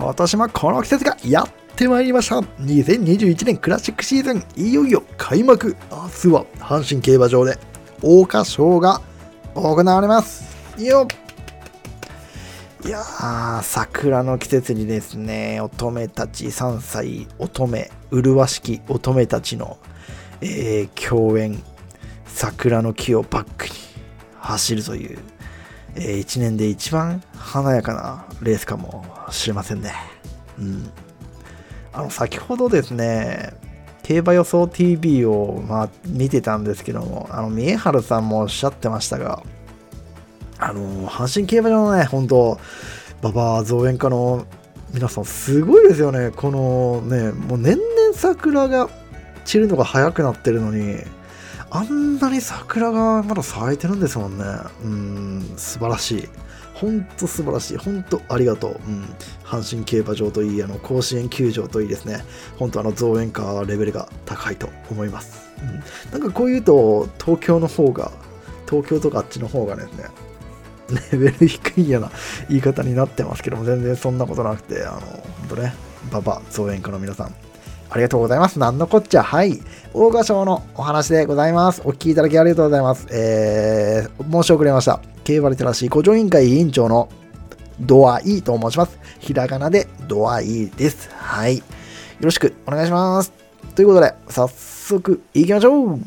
今年もこの季節がやってまいりました。2021年クラシックシーズンいよいよ開幕。明日は阪神競馬場で桜花賞が行われます。よ。いやー桜の季節にですね乙女たち3歳乙女麗しき乙女たちの、えー、共演。桜の木をバックに走るというえー、1年で一番華やかなレースかもしれませんね。うん。あの、先ほどですね、競馬予想 TV を、まあ、見てたんですけども、あの、三重春さんもおっしゃってましたが、あの、阪神競馬場のね、本当馬場造園家の皆さん、すごいですよね。このね、もう年々桜が散るのが早くなってるのに、あんなに桜がまだ咲いてるんですもんね。うん、素晴らしい。ほんと素晴らしい。ほんとありがとう。うん。阪神競馬場といい、あの、甲子園球場といいですね。本当あの、造園化レベルが高いと思います。うん。なんかこう言うと、東京の方が、東京とかあっちの方がですね、レベル低いような言い方になってますけども、全然そんなことなくて、あの、ほんとね、馬場造園家の皆さん、ありがとうございます。なんのこっちゃ。はい。大賀賞のお話でございます。お聞きいただきありがとうございます。えー、申し遅れました。競馬リテラシー古城委員会委員長のドアイと申します。ひらがなでドアイです。はい。よろしくお願いします。ということで、早速行きましょう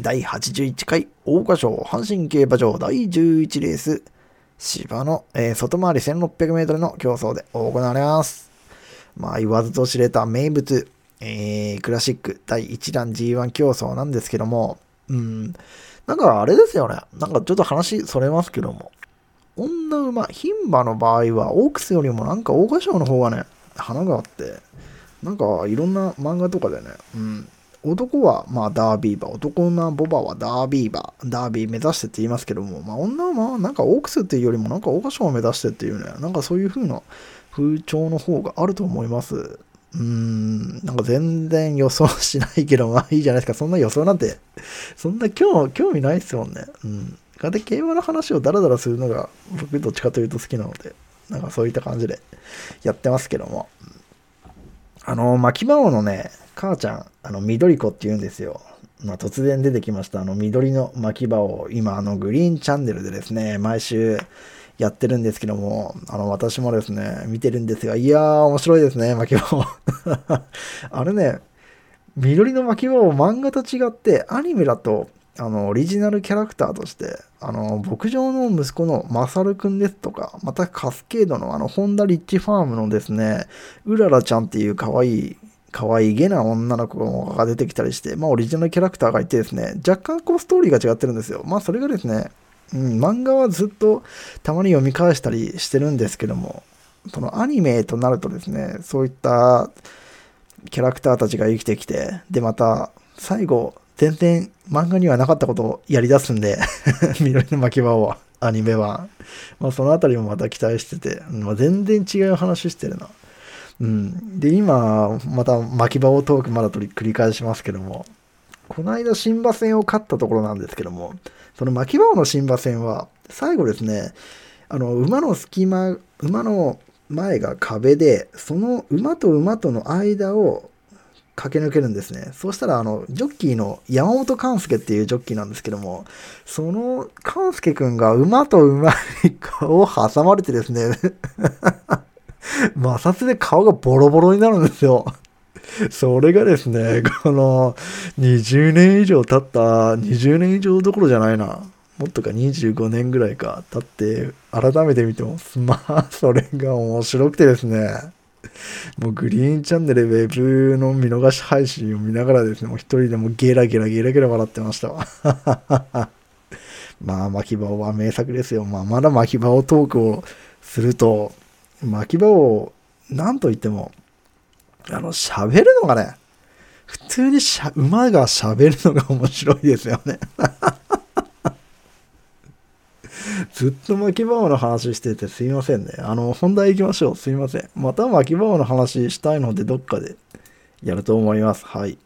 第81回大賀賞阪神競馬場第11レース芝の、えー、外回り 1600m の競争で行われます。まあ、言わずと知れた名物、えー、クラシック第1弾 G1 競争なんですけども、うん、なんかあれですよね。なんかちょっと話それますけども、女馬、牝馬の場合は、オークスよりもなんか大御所の方がね、花があって、なんかいろんな漫画とかでね、うん、男はまあダービー馬、男のボバはダービー馬、ダービー目指してって言いますけども、まあ女はなんかオークスっていうよりもなんか大御所を目指してっていうね、なんかそういう風な風潮の方があると思います。うーん、なんか全然予想しないけど、まあいいじゃないですか。そんな予想なんて、そんな興興味ないですもんね。うん。で競馬の話をダラダラするのが僕どっちかというと好きなので、なんかそういった感じでやってますけども。あの、巻き場王のね、母ちゃん、あの、緑子って言うんですよ。まあ、突然出てきました。あの、緑の巻き場を、今、あの、グリーンチャンネルでですね、毎週、やってるんですけども、あの、私もですね、見てるんですが、いやー、面白いですね、巻き棒。あれね、緑の巻き棒漫画と違って、アニメだと、あの、オリジナルキャラクターとして、あの、牧場の息子のマサルくんですとか、またカスケードのあの、ホンダリッチファームのですね、うららちゃんっていう可愛い、可愛いげな女の子が出てきたりして、まあ、オリジナルキャラクターがいてですね、若干こう、ストーリーが違ってるんですよ。まあ、それがですね、うん、漫画はずっとたまに読み返したりしてるんですけども、そのアニメとなるとですね、そういったキャラクターたちが生きてきて、で、また最後、全然漫画にはなかったことをやり出すんで 緑の巻き場を、アニメは。まあ、そのあたりもまた期待してて、まあ、全然違う話してるな。うん。で、今、また巻き場をトークまだ繰り返しますけども、この間新馬戦を勝ったところなんですけども、その巻き場の新馬戦は、最後ですね、あの、馬の隙間、馬の前が壁で、その馬と馬との間を駆け抜けるんですね。そうしたら、あの、ジョッキーの山本勘介っていうジョッキーなんですけども、その勘介くんが馬と馬に顔を挟まれてですね摩擦で顔がボロボロになるんですよ。それがですね、この20年以上経った、20年以上どころじゃないな。もっとか25年ぐらいか経って、改めて見ても、まあ、それが面白くてですね。もうグリーンチャンネルウェブの見逃し配信を見ながらですね、もう一人でもゲラゲラゲラゲラ笑ってましたわ。まあ、巻き場は名作ですよ。まあ、まだ巻き場をトークをすると、巻き場を何と言ってもあの、喋るのがね、普通にしゃ馬が喋るのが面白いですよね。ずっと巻き場の話しててすいませんね。あの、本題行きましょう。すいません。また巻き場の話したいので、どっかでやると思います。はい。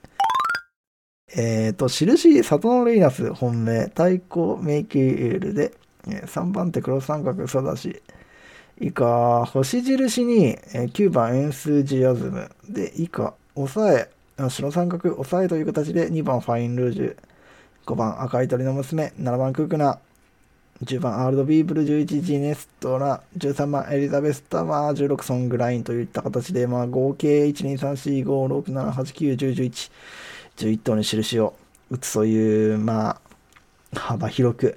えっ、ー、と、印、里のレイナス本命、太鼓メイキールで、3番手黒三角育ち、以下、星印にえ9番エンスジアズム。で、以下、抑え、白三角、抑えという形で2番ファインルージュ、5番赤い鳥の娘、7番クークナ、10番アールドビーブル、11ジネストラ、13番エリザベスタワー、16ソングラインといった形で、まあ、合計1、2、3、4、5、6、7、8、9、10、11、11頭に印を。打つという、まあ、幅広く、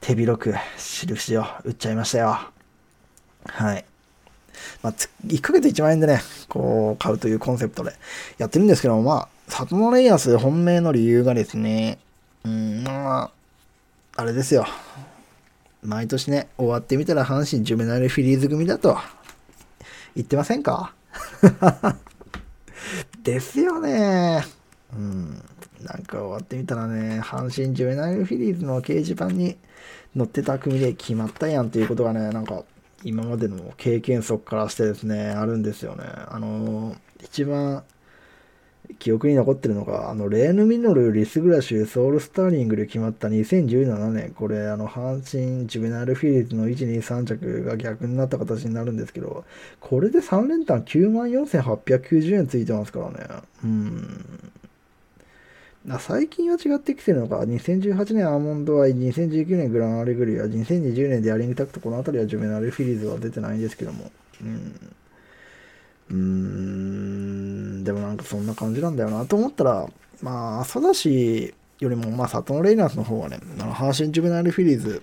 手広く印を打っちゃいましたよ。はい。まあ、1ヶ月1万円でね、こう、買うというコンセプトでやってるんですけども、まあ、サトノレイヤス本命の理由がですね、うん、まあ、あれですよ。毎年ね、終わってみたら阪神ジュメナルフィリーズ組だと言ってませんか？ですよね。うん。なんか終わってみたらね、阪神ジュメナイルフィリーズの掲示板に載ってた組で決まったやんっていうことがね、なんか今までの経験則からしてですね、あるんですよね。あの、一番記憶に残ってるのが、あの、レーヌ・ミノル、リス・グラシュ、ソウル・スターリングで決まった2017年、これ、あの、阪神ジュベナルフィリーズの1、2、3着が逆になった形になるんですけど、これで3連単94,890円ついてますからね。うん。最近は違ってきてるのか、2018年アーモンドアイ、2019年グランアレグリア、2020年デアリングタクト、この辺りはジュベナルフィリーズは出てないんですけども。うん。うーん、でもなんかそんな感じなんだよなと思ったら、まあ、朝田市よりも、まあ、里のレイナーズの方はね、あの、ハーシンジュベナルフィリーズ、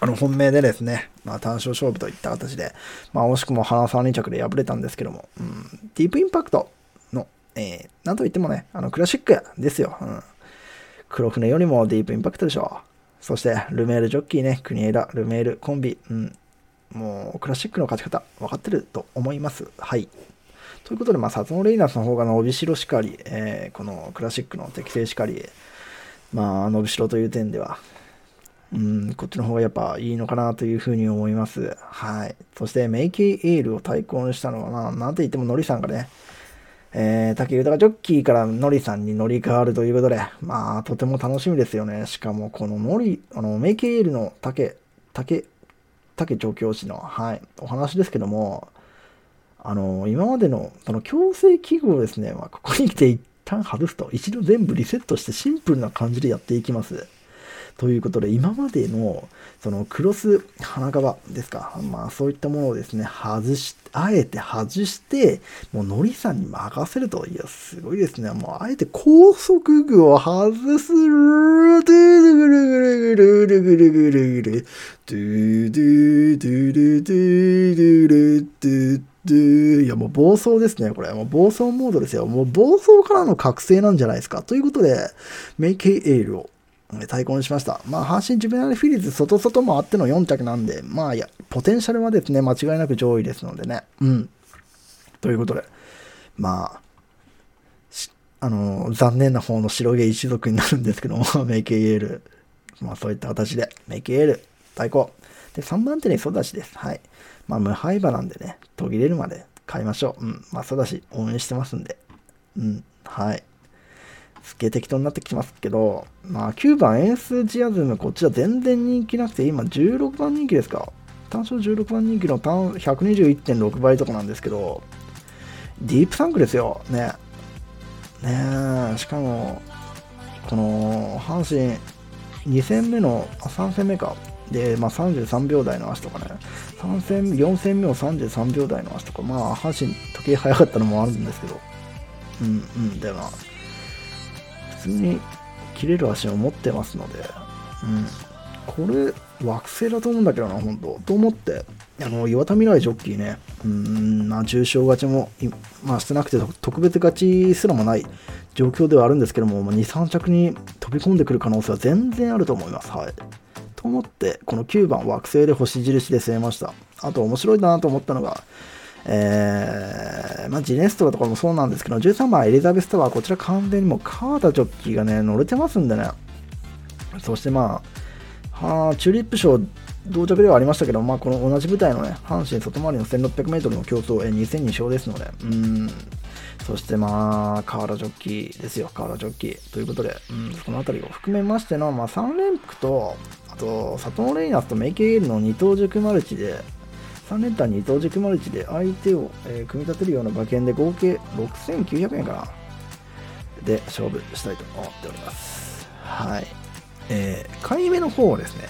あの、本命でですね、まあ、単勝勝負といった形で、まあ、惜しくも花沢2着で敗れたんですけども、うん、ディープインパクトの、えー、なんといってもね、あの、クラシックですよ。うん。黒船よりもディープインパクトでしょう。そして、ルメールジョッキーね、国枝、ルメール、コンビ、うん、もうクラシックの勝ち方分かってると思います。はい。ということで、まあ、サツノレイナスの方が伸びしろしかり、えー、このクラシックの適正しかり、まあ、伸びしろという点では、うん、こっちの方がやっぱいいのかなというふうに思います。はい。そして、メイキーエールを対抗したのは、まあ、なんて言ってもノリさんがね、えー、竹豊ジョッキーからノリさんに乗り換わるということで、まあ、とても楽しみですよね。しかも、このノリ、あの、メイキーエールの竹、竹、竹調教師の、はい、お話ですけども、あの、今までの、その強制記号をですね、まあ、ここに来て一旦外すと、一度全部リセットしてシンプルな感じでやっていきます。ということで、今までの、そのクロス花側ですか、まあそういったものをですね、外し、あえて外して、もうのりさんに任せると、いや、すごいですね。もうあえて高速具を外す、ドゥルグルグルグルグルグルグルグル、ドゥドゥドゥドゥドゥドゥいや、もう暴走ですね、これ。もう暴走モードですよ。もう暴走からの覚醒なんじゃないですか。ということで、メイケイエールを対抗にしました。まあ、阪神ジュベナルフィリーズ、外外もあっての4着なんで、まあ、いや、ポテンシャルはですね、間違いなく上位ですのでね。うん。ということで、まあ、あの、残念な方の白毛一族になるんですけども、メイケイエール。まあ、そういった形で、メイケイエール、対抗。で、3番手にソダシです。はい。まあ、無敗馬なんでね、途切れるまで買いましょう。うん。まあ、ソダシ応援してますんで。うん。はい。すげえ適当になってきますけど、まあ、9番エースジアズム、こっちは全然人気なくて、今16番人気ですか。単勝16番人気の単121.6倍とかなんですけど、ディープサンクですよ。ね。ねしかも、この、阪神2戦目の、3戦目か。で、まあ、33秒台の足とかね、3戦、4戦目を33秒台の足とか、まあ、阪神、時計早かったのもあるんですけど、うんうん、で、まあ、に切れる足を持ってますので、うん、これ惑星だと思うんだけどな、本当と思って、あの、岩田未来ジョッキーね、うーん、まあ、重賞勝ちも、まあ、してなくて特別勝ちすらもない状況ではあるんですけども、まあ、2、3着に飛び込んでくる可能性は全然あると思います。はい。と思って、この9番惑星で星印で据えました。あと面白いなと思ったのが、えー、まあ、ジネストラとかもそうなんですけど、13番エリザベスタワー、こちら完全にもう川田ジョッキーがね、乗れてますんでね。そしてまあ、はあ、チューリップ賞同着ではありましたけど、まあ、この同じ舞台のね、阪神外回りの 1600m の競争、え2戦2勝ですので、うん、そしてまあ、河原ジョッキーですよ、河原ジョッキー。ということで、うん、この辺りを含めましての、まあ、3連複と、あと、サトノレイナスとメイケイエールの二等軸マルチで、3連単に同軸マルチで相手を、えー組み立てるような馬券で合計6900円かな。で、勝負したいと思っております。はい。えー、買い目の方をですね、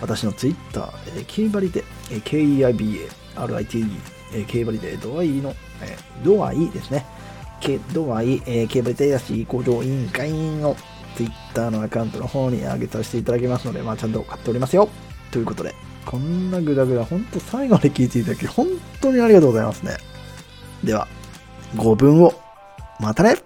私のツイッター、えー、K バリで、えー KEIBA、RITE、えー、K バリでドアイの、えードアイですね。K ドアイ、えー、K バリテヤシ工場委員会のツイッターのアカウントの方に上げさせていただきますので、まあ、ちゃんと買っておりますよ。ということで、こんなグダグダ、ほんと最後まで聞いていただき、本当にありがとうございますね。では、5分を、またね